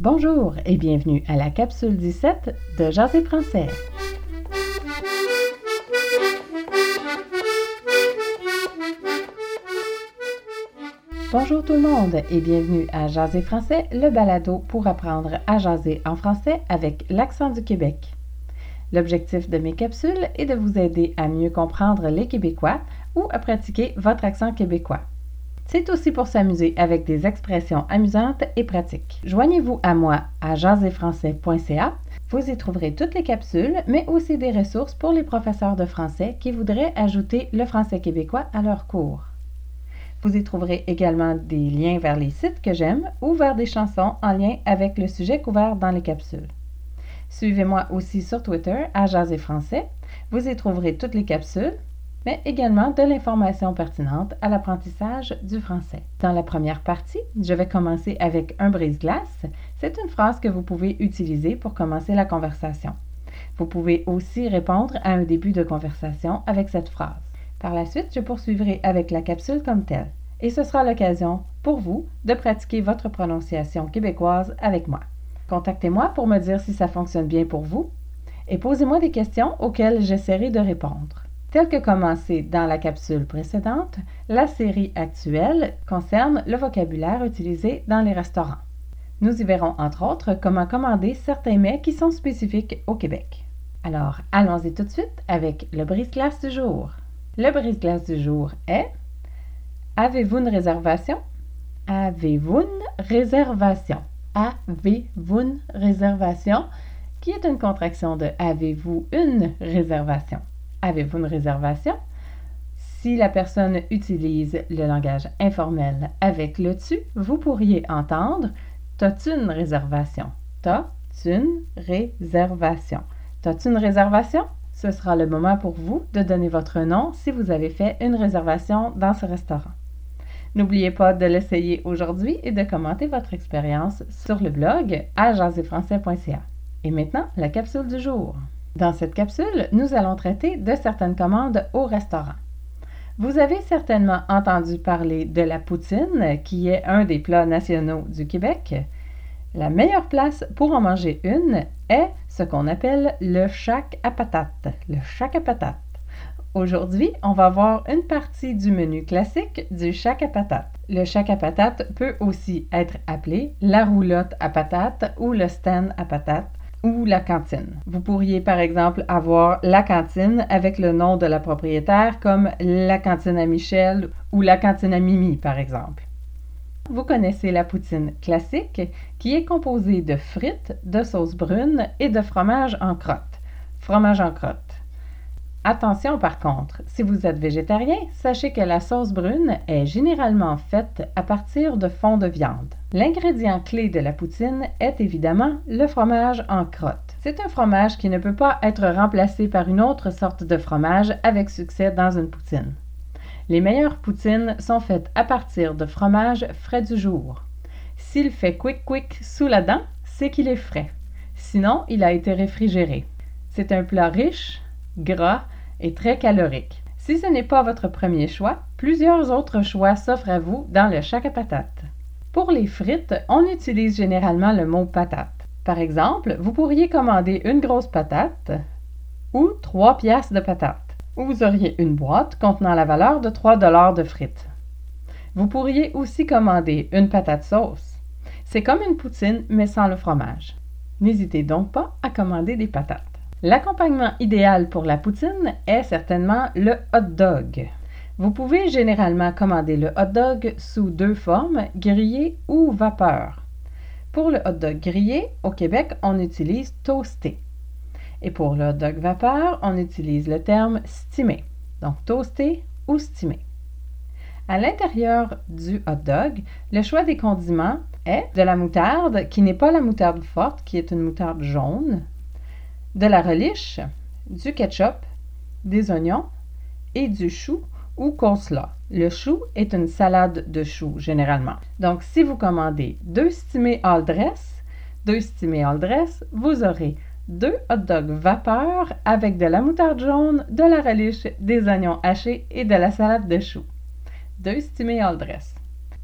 Bonjour et bienvenue à la capsule 17 de Jaser français. Bonjour tout le monde et bienvenue à Jaser français, le balado pour apprendre à jaser en français avec l'accent du Québec. L'objectif de mes capsules est de vous aider à mieux comprendre les Québécois ou à pratiquer votre accent québécois. C'est aussi pour s'amuser avec des expressions amusantes et pratiques. Joignez-vous à moi à jaserfrançais.ca. Vous y trouverez toutes les capsules, mais aussi des ressources pour les professeurs de français qui voudraient ajouter le français québécois à leur cours. Vous y trouverez également des liens vers les sites que j'aime ou vers des chansons en lien avec le sujet couvert dans les capsules. Suivez-moi aussi sur Twitter à Jaser Français. Vous y trouverez toutes les capsules, mais également de l'information pertinente à l'apprentissage du français. Dans la première partie, je vais commencer avec un brise-glace. C'est une phrase que vous pouvez utiliser pour commencer la conversation. Vous pouvez aussi répondre à un début de conversation avec cette phrase. Par la suite, je poursuivrai avec la capsule comme telle, et ce sera l'occasion pour vous de pratiquer votre prononciation québécoise avec moi. Contactez-moi pour me dire si ça fonctionne bien pour vous et posez-moi des questions auxquelles j'essaierai de répondre. Tel que commencé dans la capsule précédente, la série actuelle concerne le vocabulaire utilisé dans les restaurants. Nous y verrons entre autres comment commander certains mets qui sont spécifiques au Québec. Alors, allons-y tout de suite avec le brise-glace du jour. Le brise-glace du jour est Avez-vous une réservation? Avez-vous une réservation? Avez-vous une réservation? Qui est une contraction de Avez-vous une réservation? Avez-vous une réservation? Si la personne utilise le langage informel avec le tu, vous pourriez entendre T'as-tu une réservation? T'as-tu une réservation? T'as-tu une réservation? Ce sera le moment pour vous de donner votre nom si vous avez fait une réservation dans ce restaurant. N'oubliez pas de l'essayer aujourd'hui et de commenter votre expérience sur le blog à Et maintenant, la capsule du jour. Dans cette capsule, nous allons traiter de certaines commandes au restaurant. Vous avez certainement entendu parler de la poutine, qui est un des plats nationaux du Québec. La meilleure place pour en manger une est ce qu'on appelle le chac à patates. Le chac à. Aujourd'hui, on va voir une partie du menu classique du chac à patates. Le chac à patates peut aussi être appelé la roulotte à patates ou le stand à patates ou la cantine. Vous pourriez par exemple avoir la cantine avec le nom de la propriétaire comme la cantine à Michel ou la cantine à Mimi par exemple. Vous connaissez la poutine classique qui est composée de frites, de sauce brune et de fromage en crotte. Fromage en crotte. Attention par contre, si vous êtes végétarien, sachez que la sauce brune est généralement faite à partir de fond de viande. L'ingrédient clé de la poutine est évidemment le fromage en crotte. C'est un fromage qui ne peut pas être remplacé par une autre sorte de fromage avec succès dans une poutine. Les meilleures poutines sont faites à partir de fromage frais du jour. S'il fait quick quick sous la dent, c'est qu'il est frais. Sinon, il a été réfrigéré. C'est un plat riche, gras et très calorique. Si ce n'est pas votre premier choix, plusieurs autres choix s'offrent à vous dans le chac à patate. Pour les frites, on utilise généralement le mot patate. Par exemple, vous pourriez commander une grosse patate ou trois pièces de patate. Ou vous auriez une boîte contenant la valeur de 3 dollars de frites. Vous pourriez aussi commander une patate sauce. C'est comme une poutine mais sans le fromage. N'hésitez donc pas à commander des patates. L'accompagnement idéal pour la poutine est certainement le hot dog. Vous pouvez généralement commander le hot dog sous deux formes, grillé ou vapeur. Pour le hot dog grillé, au Québec, on utilise toasté. Et pour le hot dog vapeur, on utilise le terme stimé, donc toasté ou stimé. À l'intérieur du hot dog, le choix des condiments est de la moutarde, qui n'est pas la moutarde forte, qui est une moutarde jaune, de la reliche, du ketchup, des oignons et du chou ou coleslaw. Le chou est une salade de chou généralement. Donc, si vous commandez deux stimés all dress, deux stimés all dress, vous aurez deux hot dogs vapeur avec de la moutarde jaune, de la reliche, des oignons hachés et de la salade de chou. Deux stimés all dress.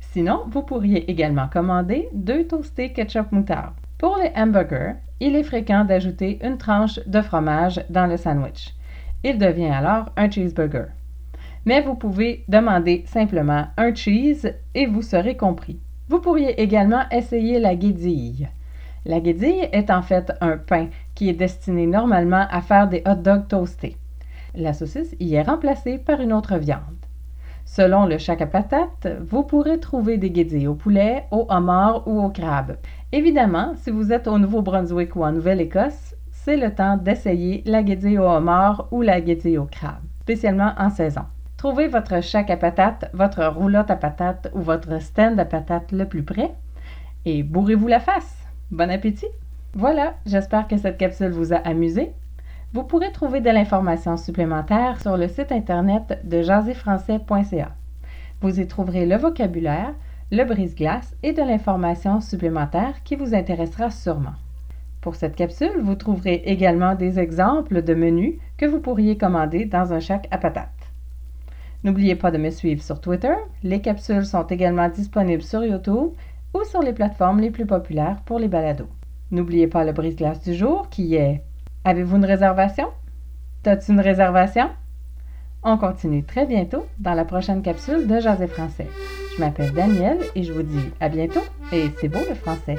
Sinon, vous pourriez également commander deux toastés ketchup moutarde. Pour les hamburgers, il est fréquent d'ajouter une tranche de fromage dans le sandwich. Il devient alors un cheeseburger. Mais vous pouvez demander simplement un cheese et vous serez compris. Vous pourriez également essayer la guédille. La guédille est en fait un pain qui est destiné normalement à faire des hot dogs toastés. La saucisse y est remplacée par une autre viande. Selon le chac à patates, vous pourrez trouver des guédilles au poulet, au homard ou au crabe. Évidemment, si vous êtes au Nouveau-Brunswick ou en Nouvelle-Écosse, c'est le temps d'essayer la guédille au homard ou la guédille au crabe, spécialement en saison. Trouvez votre chac à patates, votre roulotte à patates ou votre stand à patates le plus près et bourrez-vous la face. Bon appétit! Voilà, j'espère que cette capsule vous a amusé. Vous pourrez trouver de l'information supplémentaire sur le site internet de jaséfrançais.ca. Vous y trouverez le vocabulaire, le brise-glace et de l'information supplémentaire qui vous intéressera sûrement. Pour cette capsule, vous trouverez également des exemples de menus que vous pourriez commander dans un chac à patates. N'oubliez pas de me suivre sur Twitter. Les capsules sont également disponibles sur YouTube ou sur les plateformes les plus populaires pour les balados. N'oubliez pas le brise-glace du jour qui est Avez-vous une réservation? T'as-tu une réservation? On continue très bientôt dans la prochaine capsule de Jazz Français. Je m'appelle Danielle et je vous dis à bientôt et c'est beau le français.